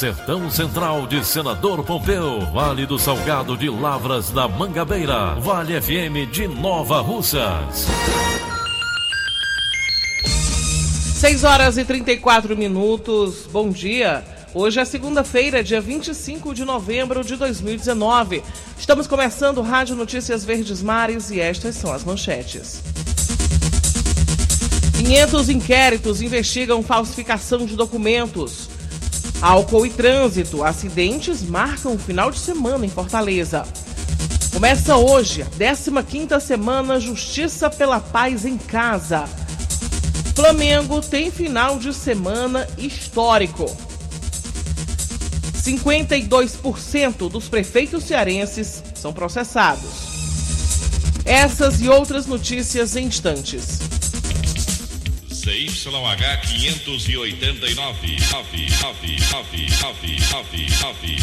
Sertão Central de Senador Pompeu, Vale do Salgado de Lavras da Mangabeira, Vale FM de Nova Russas. 6 horas e 34 minutos. Bom dia. Hoje é segunda-feira, dia 25 de novembro de 2019. Estamos começando Rádio Notícias Verdes Mares e estas são as manchetes. 500 inquéritos investigam falsificação de documentos. Álcool e trânsito. Acidentes marcam o final de semana em Fortaleza. Começa hoje a 15ª semana Justiça pela Paz em Casa. Flamengo tem final de semana histórico. 52% dos prefeitos cearenses são processados. Essas e outras notícias em instantes. CYH 589. 9, 9, 9, 9, 9,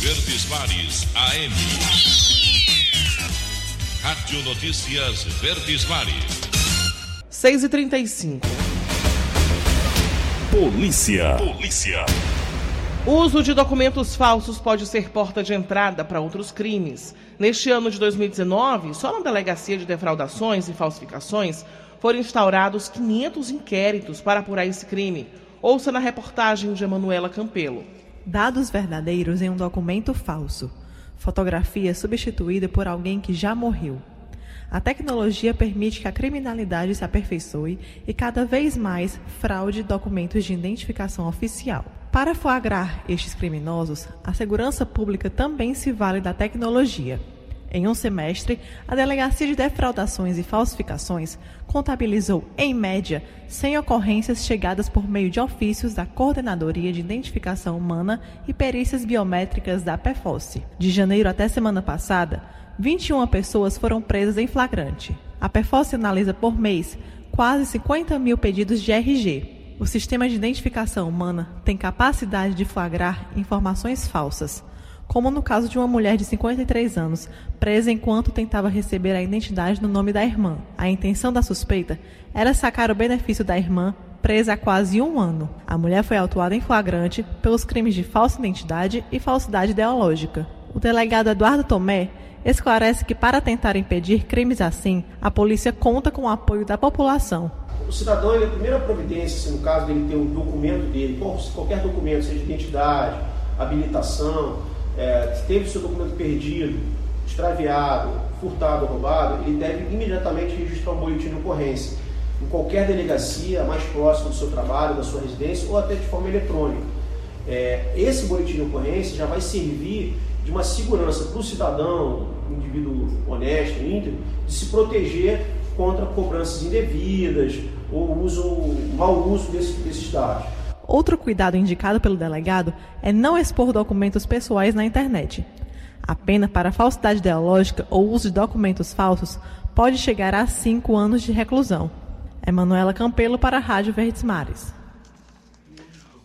Verdes Mares AM. Rádio Notícias Verdes Mares. 6 e 35 Polícia. Polícia. O uso de documentos falsos pode ser porta de entrada para outros crimes. Neste ano de 2019, só na Delegacia de Defraudações e Falsificações foram instaurados 500 inquéritos para apurar esse crime. Ouça na reportagem de Emanuela Campelo. Dados verdadeiros em um documento falso. Fotografia substituída por alguém que já morreu. A tecnologia permite que a criminalidade se aperfeiçoe e cada vez mais fraude documentos de identificação oficial. Para flagrar estes criminosos, a segurança pública também se vale da tecnologia. Em um semestre, a Delegacia de Defraudações e Falsificações contabilizou, em média, 100 ocorrências chegadas por meio de ofícios da Coordenadoria de Identificação Humana e Perícias Biométricas da PEFOSSE. De janeiro até semana passada, 21 pessoas foram presas em flagrante. A PEFOSSE analisa por mês quase 50 mil pedidos de RG. O sistema de identificação humana tem capacidade de flagrar informações falsas como no caso de uma mulher de 53 anos, presa enquanto tentava receber a identidade no nome da irmã. A intenção da suspeita era sacar o benefício da irmã, presa há quase um ano. A mulher foi autuada em flagrante pelos crimes de falsa identidade e falsidade ideológica. O delegado Eduardo Tomé esclarece que, para tentar impedir crimes assim, a polícia conta com o apoio da população. O cidadão, ele, a primeira providência, se no caso dele ter o documento dele, qualquer documento, seja identidade, habilitação, é, teve seu documento perdido, extraviado, furtado, roubado, ele deve imediatamente registrar um boletim de ocorrência em qualquer delegacia mais próxima do seu trabalho, da sua residência ou até de forma eletrônica. É, esse boletim de ocorrência já vai servir de uma segurança para o cidadão, indivíduo honesto, íntegro, de se proteger contra cobranças indevidas ou uso, mau uso desse, desses dados. Outro cuidado indicado pelo delegado é não expor documentos pessoais na internet. A pena para falsidade ideológica ou uso de documentos falsos pode chegar a cinco anos de reclusão. Emanuela Campelo para a Rádio Verdes Mares.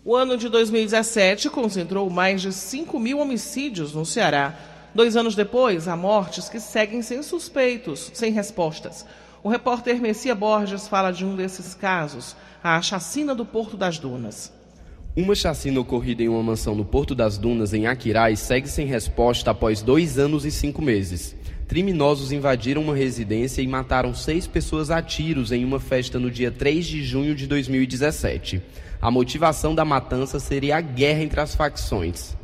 O ano de 2017 concentrou mais de 5 mil homicídios no Ceará. Dois anos depois, há mortes que seguem sem suspeitos, sem respostas. O repórter Messia Borges fala de um desses casos, a chacina do Porto das Dunas. Uma chacina ocorrida em uma mansão no Porto das Dunas, em Aquiraz, segue sem resposta após dois anos e cinco meses. Criminosos invadiram uma residência e mataram seis pessoas a tiros em uma festa no dia 3 de junho de 2017. A motivação da matança seria a guerra entre as facções.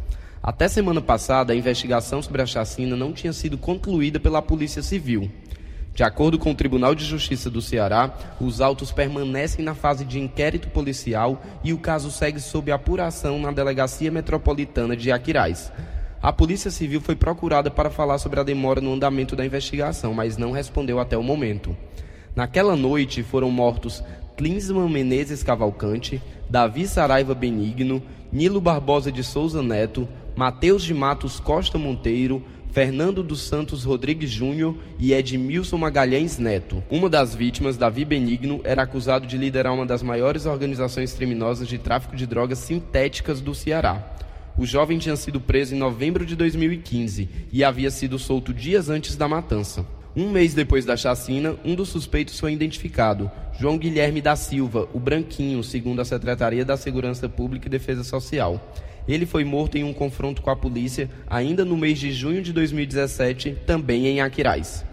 Até semana passada, a investigação sobre a chacina não tinha sido concluída pela Polícia Civil. De acordo com o Tribunal de Justiça do Ceará, os autos permanecem na fase de inquérito policial e o caso segue sob apuração na Delegacia Metropolitana de Aquiraz. A Polícia Civil foi procurada para falar sobre a demora no andamento da investigação, mas não respondeu até o momento. Naquela noite foram mortos Klinsman Menezes Cavalcante, Davi Saraiva Benigno, Nilo Barbosa de Souza Neto, Mateus de Matos Costa Monteiro, Fernando dos Santos Rodrigues Júnior e Edmilson Magalhães Neto. Uma das vítimas, Davi Benigno, era acusado de liderar uma das maiores organizações criminosas de tráfico de drogas sintéticas do Ceará. O jovem tinha sido preso em novembro de 2015 e havia sido solto dias antes da matança. Um mês depois da chacina, um dos suspeitos foi identificado, João Guilherme da Silva, o Branquinho, segundo a Secretaria da Segurança Pública e Defesa Social. Ele foi morto em um confronto com a polícia ainda no mês de junho de 2017, também em Aquiraz.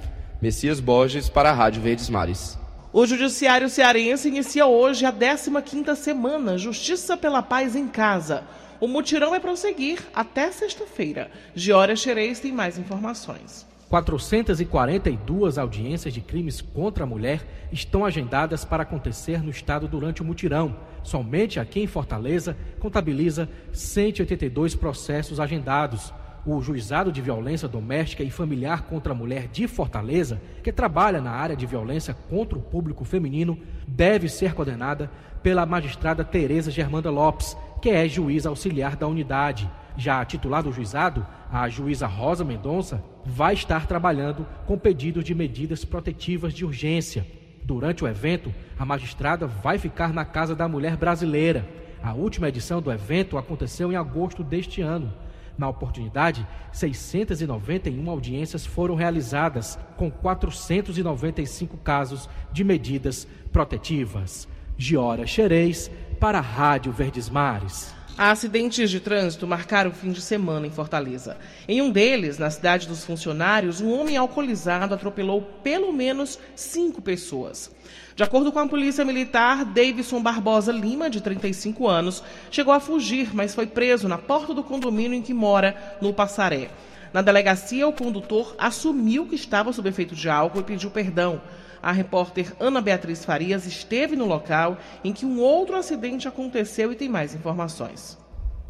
Messias Borges para a Rádio Verdes Mares. O Judiciário Cearense inicia hoje a 15ª semana Justiça pela Paz em Casa. O mutirão vai prosseguir até sexta-feira. Giora Xerez tem mais informações. 442 audiências de crimes contra a mulher estão agendadas para acontecer no estado durante o mutirão. Somente aqui em Fortaleza contabiliza 182 processos agendados. O Juizado de Violência Doméstica e Familiar contra a Mulher de Fortaleza, que trabalha na área de violência contra o público feminino, deve ser coordenada pela magistrada Tereza Germanda Lopes, que é juíza auxiliar da unidade. Já a titular do juizado, a juíza Rosa Mendonça, vai estar trabalhando com pedidos de medidas protetivas de urgência. Durante o evento, a magistrada vai ficar na Casa da Mulher Brasileira. A última edição do evento aconteceu em agosto deste ano. Na oportunidade, 691 audiências foram realizadas, com 495 casos de medidas protetivas. Giora Xerez, para a Rádio Verdes Mares. Acidentes de trânsito marcaram o fim de semana em Fortaleza. Em um deles, na cidade dos funcionários, um homem alcoolizado atropelou pelo menos cinco pessoas. De acordo com a polícia militar, Davidson Barbosa Lima, de 35 anos, chegou a fugir, mas foi preso na porta do condomínio em que mora, no Passaré. Na delegacia, o condutor assumiu que estava sob efeito de álcool e pediu perdão. A repórter Ana Beatriz Farias esteve no local em que um outro acidente aconteceu e tem mais informações.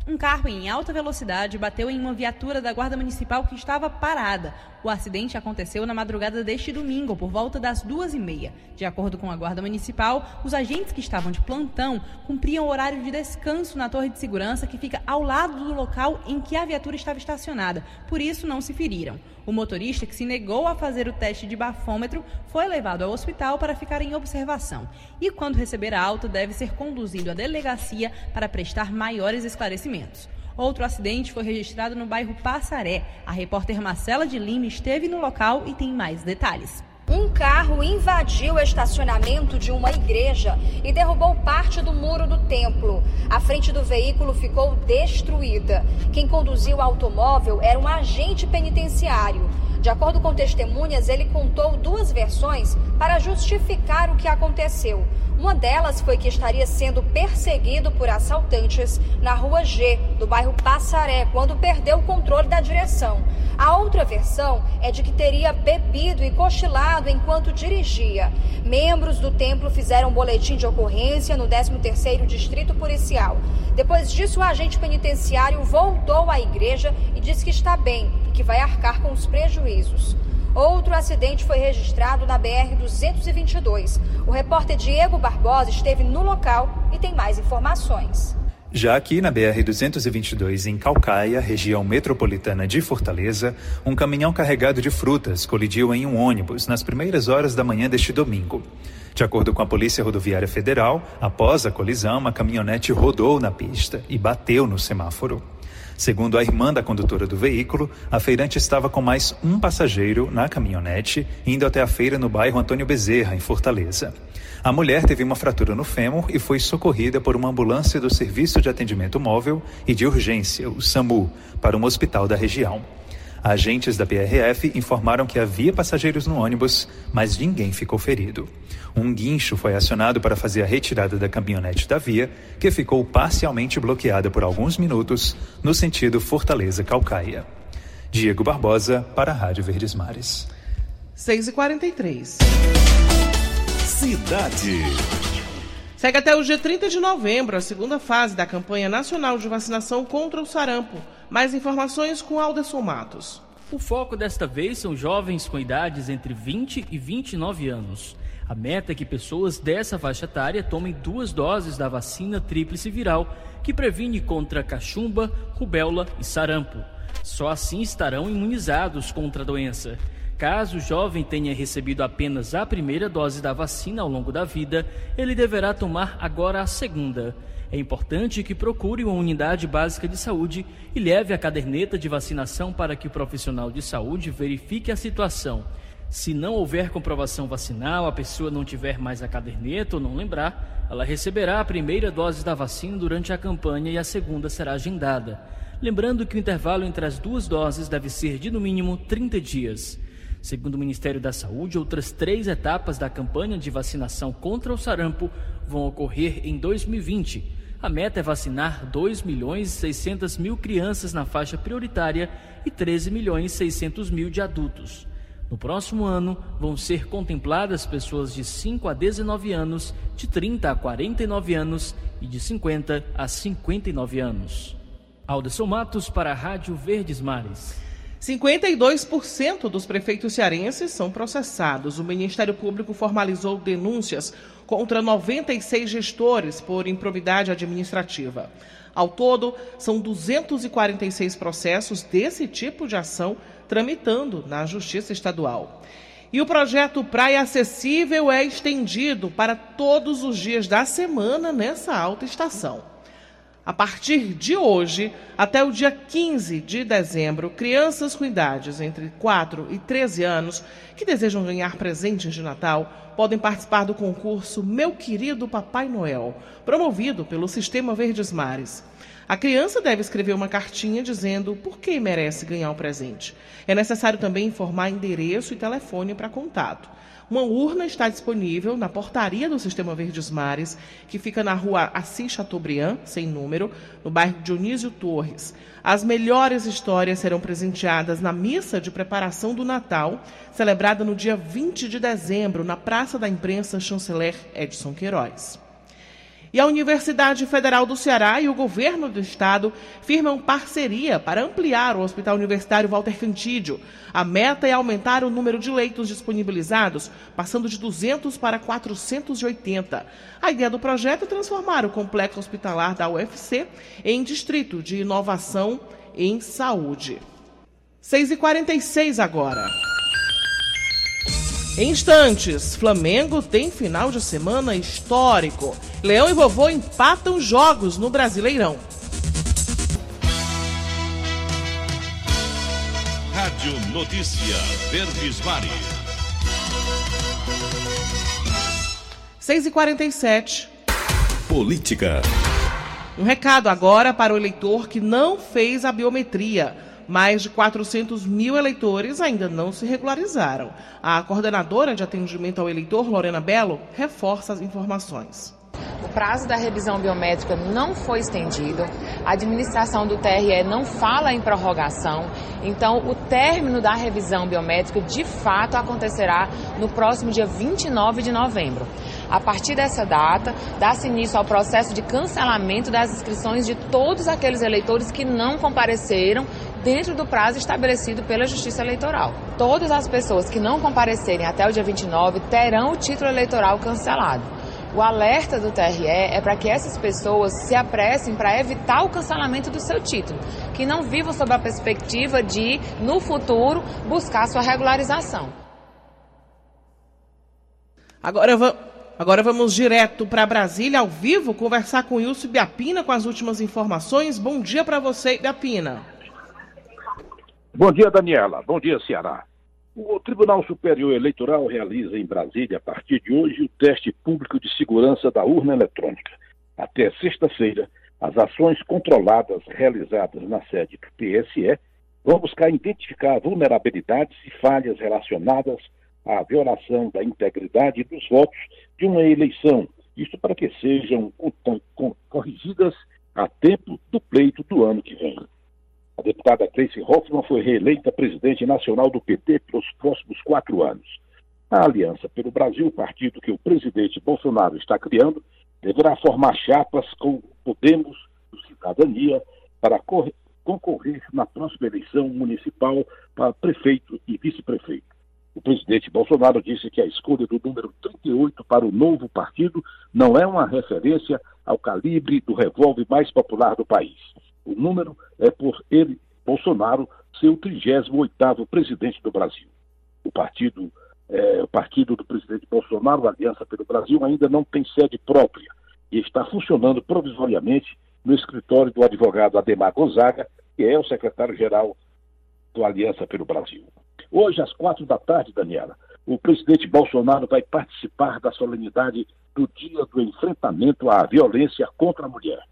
Um carro em alta velocidade bateu em uma viatura da Guarda Municipal que estava parada. O acidente aconteceu na madrugada deste domingo, por volta das duas e meia. De acordo com a Guarda Municipal, os agentes que estavam de plantão cumpriam o horário de descanso na torre de segurança que fica ao lado do local em que a viatura estava estacionada. Por isso, não se feriram. O motorista, que se negou a fazer o teste de bafômetro, foi levado ao hospital para ficar em observação. E, quando receber a alta, deve ser conduzido à delegacia para prestar maiores esclarecimentos. Outro acidente foi registrado no bairro Passaré. A repórter Marcela de Lima esteve no local e tem mais detalhes. Um carro invadiu o estacionamento de uma igreja e derrubou parte do muro do templo. A frente do veículo ficou destruída. Quem conduziu o automóvel era um agente penitenciário. De acordo com testemunhas, ele contou duas versões para justificar o que aconteceu. Uma delas foi que estaria sendo perseguido por assaltantes na rua G, do bairro Passaré, quando perdeu o controle da direção. A outra versão é de que teria bebido e cochilado enquanto dirigia. Membros do templo fizeram um boletim de ocorrência no 13º Distrito Policial. Depois disso, o agente penitenciário voltou à igreja e disse que está bem e que vai arcar com os prejuízos. Outro acidente foi registrado na BR-222. O repórter Diego Barbosa esteve no local e tem mais informações. Já aqui na BR-222, em Calcaia, região metropolitana de Fortaleza, um caminhão carregado de frutas colidiu em um ônibus nas primeiras horas da manhã deste domingo. De acordo com a Polícia Rodoviária Federal, após a colisão, uma caminhonete rodou na pista e bateu no semáforo. Segundo a irmã da condutora do veículo, a feirante estava com mais um passageiro na caminhonete, indo até a feira no bairro Antônio Bezerra, em Fortaleza. A mulher teve uma fratura no fêmur e foi socorrida por uma ambulância do Serviço de Atendimento Móvel e de Urgência, o SAMU, para um hospital da região. Agentes da PRF informaram que havia passageiros no ônibus, mas ninguém ficou ferido. Um guincho foi acionado para fazer a retirada da caminhonete da via, que ficou parcialmente bloqueada por alguns minutos no sentido Fortaleza-Calcaia. Diego Barbosa, para a Rádio Verdes Mares. 6h43. Cidade. Segue até o dia 30 de novembro a segunda fase da campanha nacional de vacinação contra o sarampo. Mais informações com Alderson Matos. O foco desta vez são jovens com idades entre 20 e 29 anos. A meta é que pessoas dessa faixa etária tomem duas doses da vacina tríplice viral, que previne contra cachumba, rubéola e sarampo. Só assim estarão imunizados contra a doença. Caso o jovem tenha recebido apenas a primeira dose da vacina ao longo da vida, ele deverá tomar agora a segunda. É importante que procure uma unidade básica de saúde e leve a caderneta de vacinação para que o profissional de saúde verifique a situação. Se não houver comprovação vacinal, a pessoa não tiver mais a caderneta ou não lembrar, ela receberá a primeira dose da vacina durante a campanha e a segunda será agendada. Lembrando que o intervalo entre as duas doses deve ser de no mínimo 30 dias. Segundo o Ministério da Saúde, outras três etapas da campanha de vacinação contra o sarampo vão ocorrer em 2020. A meta é vacinar 2 milhões e 600 mil crianças na faixa prioritária e 13 milhões e 600 mil de adultos. No próximo ano, vão ser contempladas pessoas de 5 a 19 anos, de 30 a 49 anos e de 50 a 59 anos. Alderson Matos para a Rádio Verdes Mares. 52% dos prefeitos cearenses são processados. O Ministério Público formalizou denúncias contra 96 gestores por improbidade administrativa. Ao todo, são 246 processos desse tipo de ação tramitando na Justiça Estadual. E o projeto Praia Acessível é estendido para todos os dias da semana nessa alta estação. A partir de hoje, até o dia 15 de dezembro, crianças com idades entre 4 e 13 anos que desejam ganhar presentes de Natal podem participar do concurso Meu Querido Papai Noel, promovido pelo Sistema Verdes Mares. A criança deve escrever uma cartinha dizendo por que merece ganhar o presente. É necessário também informar endereço e telefone para contato. Uma urna está disponível na portaria do Sistema Verdes Mares, que fica na rua Assis Chateaubriand, sem número, no bairro Dionísio Torres. As melhores histórias serão presenteadas na missa de preparação do Natal, celebrada no dia 20 de dezembro, na Praça da Imprensa Chanceler Edson Queiroz. E a Universidade Federal do Ceará e o governo do estado firmam parceria para ampliar o Hospital Universitário Walter Cantídio. A meta é aumentar o número de leitos disponibilizados, passando de 200 para 480. A ideia do projeto é transformar o complexo hospitalar da UFC em distrito de inovação em saúde. 6h46 agora. Em instantes, Flamengo tem final de semana histórico. Leão e Vovô empatam jogos no Brasileirão. Rádio Notícia Verdes Mares. 6h47. Política. Um recado agora para o eleitor que não fez a biometria. Mais de 400 mil eleitores ainda não se regularizaram. A coordenadora de atendimento ao eleitor, Lorena Belo, reforça as informações. O prazo da revisão biométrica não foi estendido, a administração do TRE não fala em prorrogação, então o término da revisão biométrica de fato acontecerá no próximo dia 29 de novembro. A partir dessa data, dá-se início ao processo de cancelamento das inscrições de todos aqueles eleitores que não compareceram dentro do prazo estabelecido pela Justiça Eleitoral. Todas as pessoas que não comparecerem até o dia 29 terão o título eleitoral cancelado. O alerta do TRE é para que essas pessoas se apressem para evitar o cancelamento do seu título, que não vivam sob a perspectiva de, no futuro, buscar sua regularização. Agora, agora vamos direto para Brasília, ao vivo, conversar com Wilson Biapina com as últimas informações. Bom dia para você, Biapina. Bom dia, Daniela. Bom dia, Ceará. O Tribunal Superior Eleitoral realiza em Brasília, a partir de hoje, o teste público de segurança da urna eletrônica. Até sexta-feira, as ações controladas realizadas na sede do TSE vão buscar identificar vulnerabilidades e falhas relacionadas à violação da integridade dos votos de uma eleição. Isso para que sejam corrigidas a tempo do pleito do ano que vem. A deputada Tracy Hoffman foi reeleita presidente nacional do PT pelos próximos quatro anos. A Aliança pelo Brasil, partido que o presidente Bolsonaro está criando, deverá formar chapas com Podemos do Cidadania para concorrer na próxima eleição municipal para prefeito e vice-prefeito. O presidente Bolsonaro disse que a escolha do número 38 para o novo partido não é uma referência ao calibre do revólver mais popular do país. O número é por ele, Bolsonaro, ser o 38º presidente do Brasil. O partido, é, o partido do presidente Bolsonaro, a Aliança pelo Brasil, ainda não tem sede própria e está funcionando provisoriamente no escritório do advogado Ademar Gonzaga, que é o secretário-geral do Aliança pelo Brasil. Hoje, às quatro da tarde, Daniela, o presidente Bolsonaro vai participar da solenidade do Dia do Enfrentamento à Violência contra a Mulher.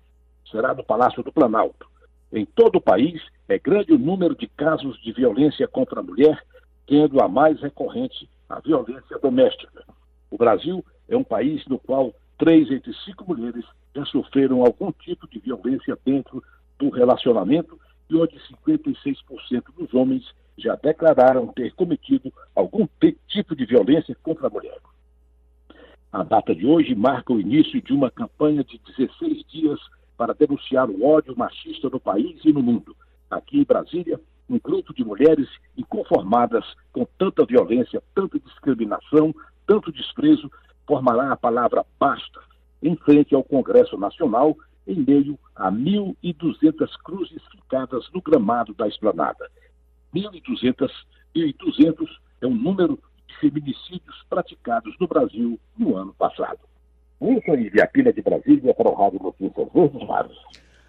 Será no Palácio do Planalto. Em todo o país, é grande o número de casos de violência contra a mulher, tendo a mais recorrente a violência doméstica. O Brasil é um país no qual três entre cinco mulheres já sofreram algum tipo de violência dentro do relacionamento e onde 56% dos homens já declararam ter cometido algum tipo de violência contra a mulher. A data de hoje marca o início de uma campanha de 16 dias para denunciar o ódio machista no país e no mundo. Aqui em Brasília, um grupo de mulheres inconformadas com tanta violência, tanta discriminação, tanto desprezo, formará a palavra basta em frente ao Congresso Nacional, em meio a 1.200 cruzes ficadas no gramado da esplanada. 1.200 1.200 é o número de feminicídios praticados no Brasil no ano passado. Wilson Viapina de Brasília para o Rádio Notícias Verdes Mares.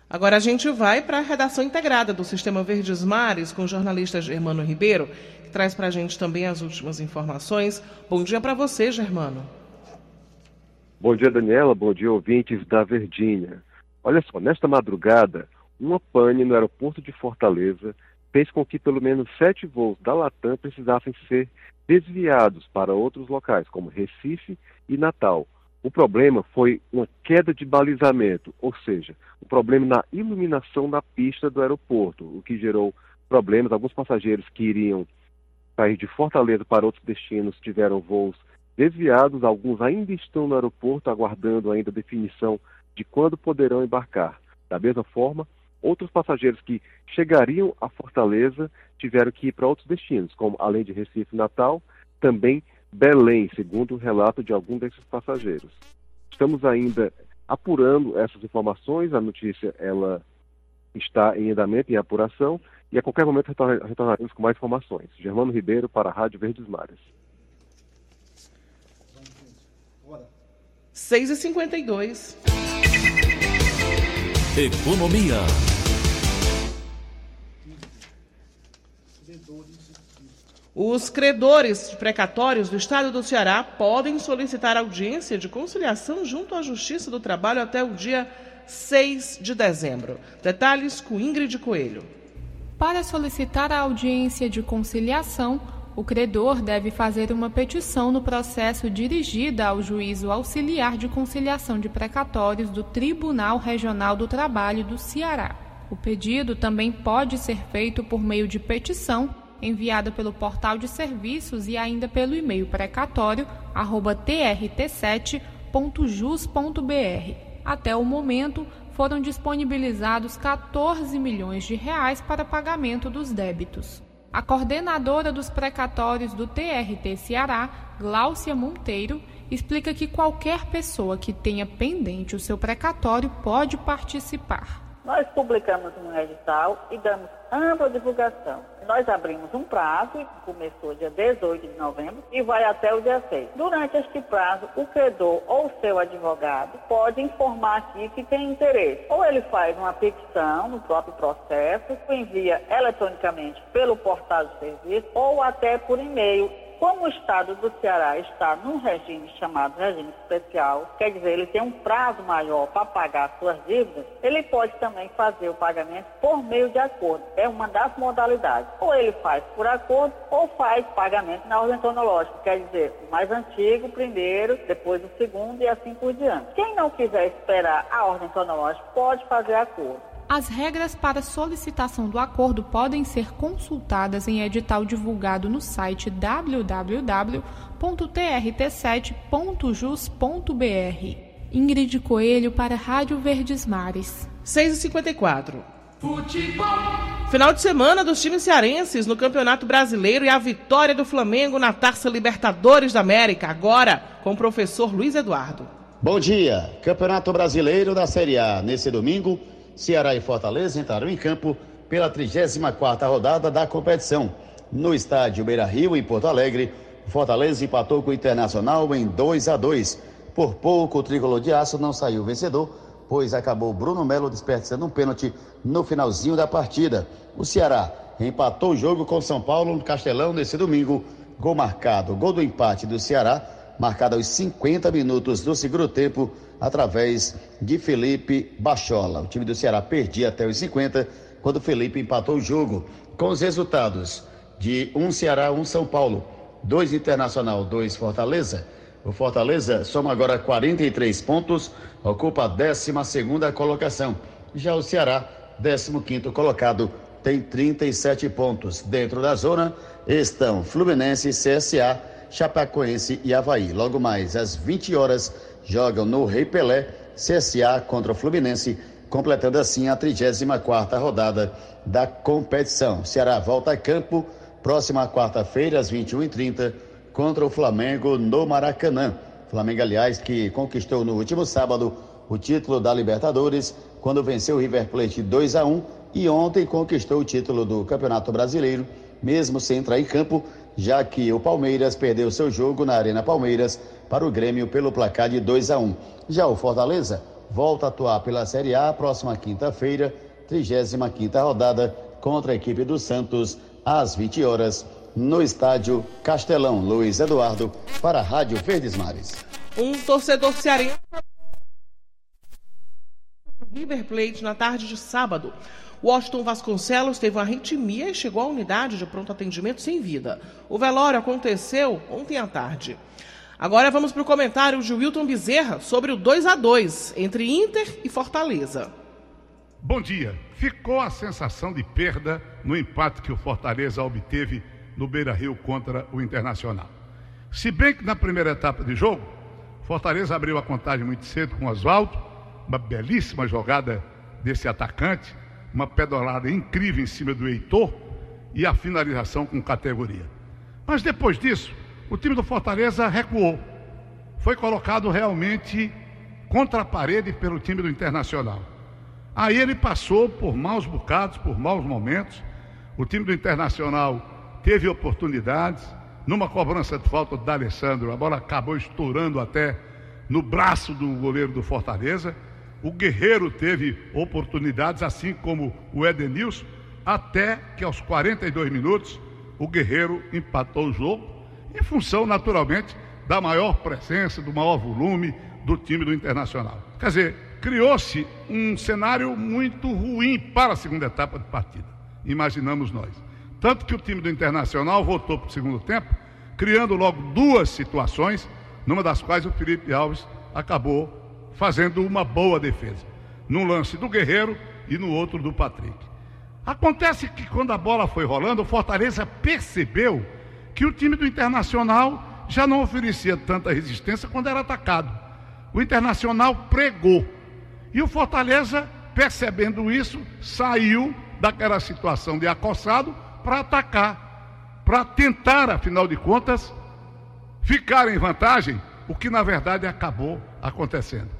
Agora a gente vai para a redação integrada do Sistema Verdes Mares com o jornalista Germano Ribeiro, que traz para a gente também as últimas informações. Bom dia para você, Germano. Bom dia, Daniela. Bom dia, ouvintes da Verdinha. Olha só, nesta madrugada, uma pane no aeroporto de Fortaleza fez com que pelo menos sete voos da Latam precisassem ser desviados para outros locais, como Recife e Natal. O problema foi uma queda de balizamento, ou seja, o um problema na iluminação da pista do aeroporto, o que gerou problemas. Alguns passageiros que iriam sair de Fortaleza para outros destinos tiveram voos desviados, alguns ainda estão no aeroporto aguardando ainda definição de quando poderão embarcar. Da mesma forma, outros passageiros que chegariam a Fortaleza tiveram que ir para outros destinos, como além de Recife e Natal, também Belém, segundo o relato de algum desses passageiros. Estamos ainda apurando essas informações, a notícia ela está em andamento, em apuração, e a qualquer momento retornaremos com mais informações. Germano Ribeiro para a Rádio Verdes Mares. 6 e 52 Economia. Os credores precatórios do Estado do Ceará podem solicitar audiência de conciliação junto à Justiça do Trabalho até o dia 6 de dezembro. Detalhes com Ingrid Coelho. Para solicitar a audiência de conciliação, o credor deve fazer uma petição no processo dirigida ao Juízo Auxiliar de Conciliação de Precatórios do Tribunal Regional do Trabalho do Ceará. O pedido também pode ser feito por meio de petição enviada pelo portal de serviços e ainda pelo e-mail precatório@trt7.jus.br. Até o momento, foram disponibilizados 14 milhões de reais para pagamento dos débitos. A coordenadora dos precatórios do TRT Ceará, Gláucia Monteiro, explica que qualquer pessoa que tenha pendente o seu precatório pode participar. Nós publicamos um edital e damos ampla divulgação. Nós abrimos um prazo, que começou dia 18 de novembro e vai até o dia 6. Durante este prazo, o credor ou seu advogado pode informar aqui que tem interesse. Ou ele faz uma petição no próprio processo, envia eletronicamente pelo portal de serviço ou até por e-mail como o Estado do Ceará está num regime chamado regime especial, quer dizer, ele tem um prazo maior para pagar suas dívidas, ele pode também fazer o pagamento por meio de acordo. É uma das modalidades. Ou ele faz por acordo ou faz pagamento na ordem cronológica, quer dizer, o mais antigo primeiro, depois o segundo e assim por diante. Quem não quiser esperar a ordem cronológica pode fazer acordo. As regras para solicitação do acordo podem ser consultadas em edital divulgado no site www.trt7.jus.br. Ingrid Coelho para Rádio Verdes Mares. 6h54. Futebol. Final de semana dos times cearenses no Campeonato Brasileiro e a vitória do Flamengo na Taça Libertadores da América. Agora com o professor Luiz Eduardo. Bom dia. Campeonato Brasileiro da Série A. Nesse domingo, Ceará e Fortaleza entraram em campo pela 34ª rodada da competição. No estádio Beira-Rio, em Porto Alegre, Fortaleza empatou com o Internacional em 2 a 2. Por pouco, o tricolor de aço não saiu vencedor, pois acabou Bruno Melo desperdiçando um pênalti no finalzinho da partida. O Ceará empatou o jogo com São Paulo no Castelão nesse domingo. Gol marcado, gol do empate do Ceará, marcado aos 50 minutos do segundo tempo, através de Felipe Bachola. O time do Ceará perdia até os 50, quando Felipe empatou o jogo. Com os resultados de um Ceará, um São Paulo, dois Internacional, dois Fortaleza. O Fortaleza soma agora 43 pontos, ocupa a 12 colocação. Já o Ceará, 15 colocado, tem 37 pontos. Dentro da zona estão Fluminense, CSA, Chapecoense e Havaí. Logo mais às 20 horas jogam no Rei Pelé, CSA contra o Fluminense, completando assim a 34 rodada da competição. Ceará volta a campo próxima quarta-feira às 21h30 contra o Flamengo no Maracanã. Flamengo, aliás, que conquistou no último sábado o título da Libertadores quando venceu o River Plate 2 a 1 e ontem conquistou o título do Campeonato Brasileiro, mesmo sem entrar em campo, já que o Palmeiras perdeu seu jogo na Arena Palmeiras para o Grêmio pelo placar de 2 a 1. Já o Fortaleza volta a atuar pela Série A próxima quinta-feira, 35ª rodada contra a equipe do Santos às 20 horas no estádio Castelão. Luiz Eduardo para a Rádio Verdes Mares. Um torcedor cearense River Plate na tarde de sábado. Washington Vasconcelos teve uma arritmia e chegou à unidade de pronto atendimento sem vida. O velório aconteceu ontem à tarde. Agora vamos para o comentário de Wilton Bezerra sobre o 2 a 2 entre Inter e Fortaleza. Bom dia. Ficou a sensação de perda no empate que o Fortaleza obteve no Beira Rio contra o Internacional. Se bem que na primeira etapa de jogo, Fortaleza abriu a contagem muito cedo com Oswaldo, uma belíssima jogada desse atacante, uma pedalada incrível em cima do Heitor e a finalização com categoria. Mas depois disso, o time do Fortaleza recuou. Foi colocado realmente contra a parede pelo time do Internacional. Aí ele passou por maus bocados, por maus momentos. O time do Internacional teve oportunidades. Numa cobrança de falta do Alessandro, a bola acabou estourando até no braço do goleiro do Fortaleza. O Guerreiro teve oportunidades, assim como o Edenilson, até que aos 42 minutos o Guerreiro empatou o jogo, em função, naturalmente, da maior presença, do maior volume do time do Internacional. Quer dizer, criou-se um cenário muito ruim para a segunda etapa de partida, imaginamos nós. Tanto que o time do Internacional voltou para o segundo tempo, criando logo duas situações, numa das quais o Felipe Alves acabou fazendo uma boa defesa. Num lance do Guerreiro e no outro do Patrick. Acontece que quando a bola foi rolando, o Fortaleza percebeu que o time do Internacional já não oferecia tanta resistência quando era atacado. O Internacional pregou. E o Fortaleza, percebendo isso, saiu daquela situação de acossado para atacar, para tentar, afinal de contas, ficar em vantagem, o que na verdade acabou acontecendo.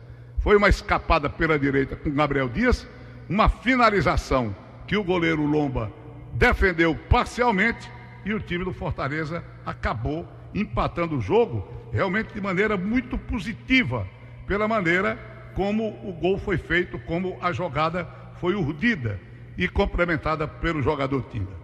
Foi uma escapada pela direita com Gabriel Dias, uma finalização que o goleiro Lomba defendeu parcialmente e o time do Fortaleza acabou empatando o jogo realmente de maneira muito positiva, pela maneira como o gol foi feito, como a jogada foi urdida e complementada pelo jogador Tinga.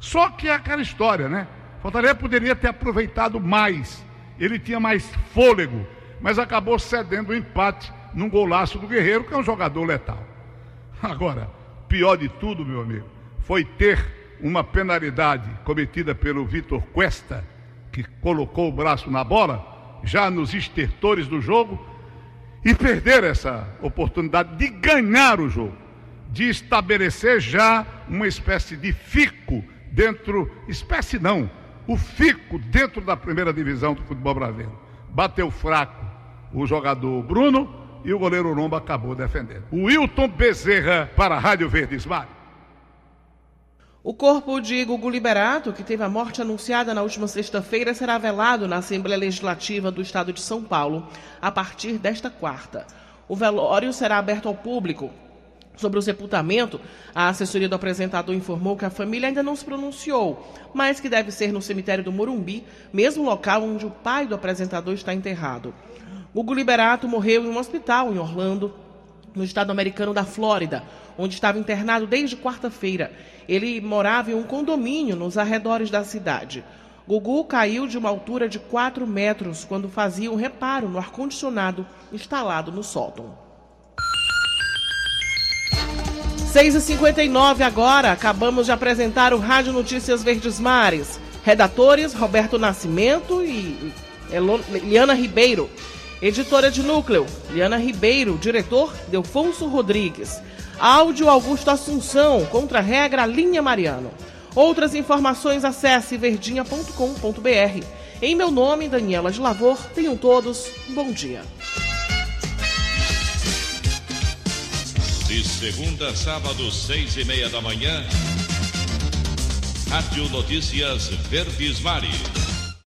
Só que é aquela história, né? Fortaleza poderia ter aproveitado mais, ele tinha mais fôlego, mas acabou cedendo o empate num golaço do Guerreiro, que é um jogador letal. Agora, pior de tudo, meu amigo, foi ter uma penalidade cometida pelo Vitor Cuesta, que colocou o braço na bola, já nos estertores do jogo, e perder essa oportunidade de ganhar o jogo, de estabelecer já uma espécie de fico dentro, espécie não, o fico dentro da primeira divisão do futebol brasileiro. Bateu fraco o jogador Bruno, e o goleiro Lomba acabou defendendo. Wilton Bezerra para a Rádio Verdes Mar. O corpo de Gugu Liberato, que teve a morte anunciada na última sexta-feira, será velado na Assembleia Legislativa do Estado de São Paulo a partir desta quarta. O velório será aberto ao público. Sobre o sepultamento, a assessoria do apresentador informou que a família ainda não se pronunciou, mas que deve ser no cemitério do Morumbi, mesmo local onde o pai do apresentador está enterrado. Hugo Liberato morreu em um hospital em Orlando, no estado americano da Flórida, onde estava internado desde quarta-feira. Ele morava em um condomínio nos arredores da cidade. Gugu caiu de uma altura de 4 metros quando fazia um reparo no ar-condicionado instalado no sótão. 6h59 agora, acabamos de apresentar o Rádio Notícias Verdes Mares. Redatores Roberto Nascimento e Liana Ribeiro. Editora de núcleo, Liana Ribeiro. Diretor, Delfonso Rodrigues. Áudio Augusto Assunção, contra regra Linha Mariano. Outras informações acesse verdinha.com.br. Em meu nome, Daniela de Lavor, tenham todos um bom dia. De segunda a sábado, seis e meia da manhã, Rádio Notícias Verdes Mares.